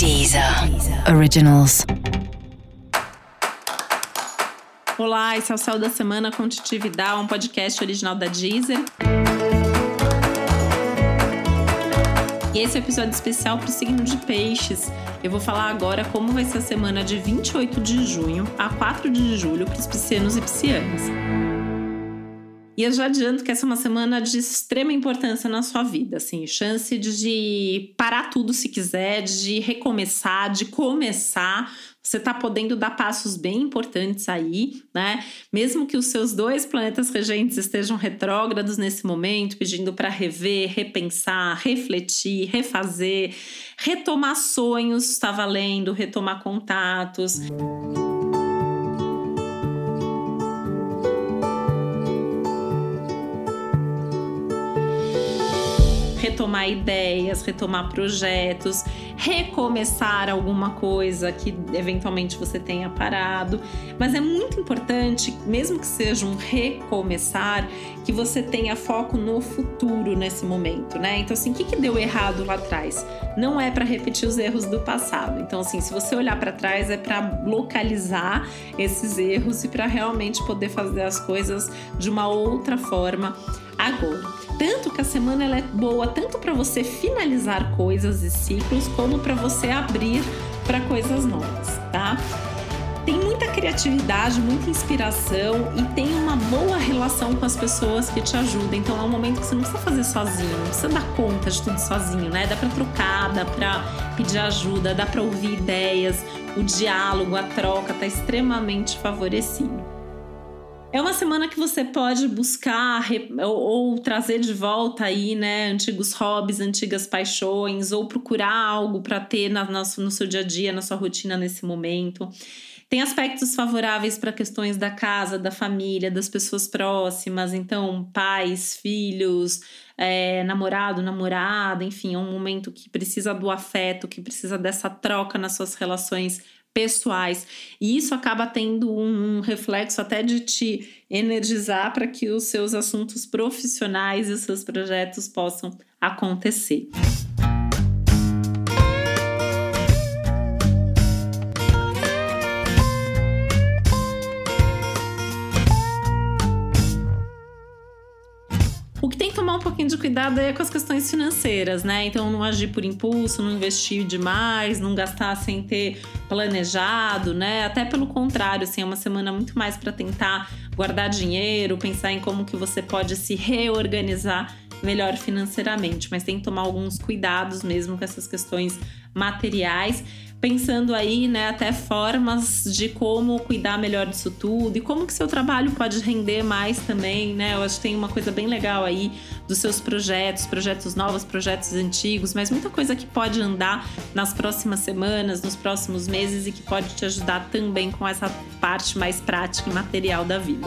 Deezer Originals. Olá, esse é o Céu da Semana com Titi um podcast original da Deezer. E esse é episódio especial para o signo de Peixes. Eu vou falar agora como vai ser a semana de 28 de junho a 4 de julho para os piscianos e piscianas. E eu já adianto que essa é uma semana de extrema importância na sua vida, assim, chance de parar tudo se quiser, de recomeçar, de começar. Você está podendo dar passos bem importantes aí, né? Mesmo que os seus dois planetas regentes estejam retrógrados nesse momento, pedindo para rever, repensar, refletir, refazer, retomar sonhos, está valendo, retomar contatos. Retomar ideias, retomar projetos, recomeçar alguma coisa que eventualmente você tenha parado. Mas é muito importante, mesmo que seja um recomeçar, que você tenha foco no futuro nesse momento, né? Então, assim, o que, que deu errado lá atrás? Não é para repetir os erros do passado. Então, assim, se você olhar para trás, é para localizar esses erros e para realmente poder fazer as coisas de uma outra forma agora. Tanto que a semana ela é boa tanto para você finalizar coisas e ciclos, como para você abrir para coisas novas, tá? Tem muita criatividade, muita inspiração e tem uma boa relação com as pessoas que te ajudam. Então é um momento que você não precisa fazer sozinho, não precisa dar conta de tudo sozinho, né? Dá para trocar, dá para pedir ajuda, dá para ouvir ideias. O diálogo, a troca tá extremamente favorecido. É uma semana que você pode buscar ou, ou, trazer de volta aí, né, antigos hobbies, antigas paixões, ou procurar algo para ter na, no, no seu dia a dia, na sua rotina nesse momento. Tem aspectos favoráveis para questões da casa, da família, das pessoas próximas, então pais, filhos, é, namorado, namorada, enfim, é um momento que precisa do afeto, que precisa dessa troca nas suas relações pessoais. E isso acaba tendo um, reflexo até de te energizar para que os seus assuntos profissionais e os seus projetos possam acontecer. Tomar um pouquinho de cuidado é com as questões financeiras, né? Então, não agir por impulso, não investir demais, não gastar sem ter planejado, né? Até pelo contrário, assim, é uma semana muito mais para tentar guardar dinheiro, pensar em como que você pode se reorganizar melhor financeiramente, mas tem que tomar alguns cuidados mesmo com essas questões materiais pensando aí, né, até formas de como cuidar melhor disso tudo e como que seu trabalho pode render mais também, né? Eu acho que tem uma coisa bem legal aí dos seus projetos, projetos novos, projetos antigos, mas muita coisa que pode andar nas próximas semanas, nos próximos meses e que pode te ajudar também com essa parte mais prática e material da vida.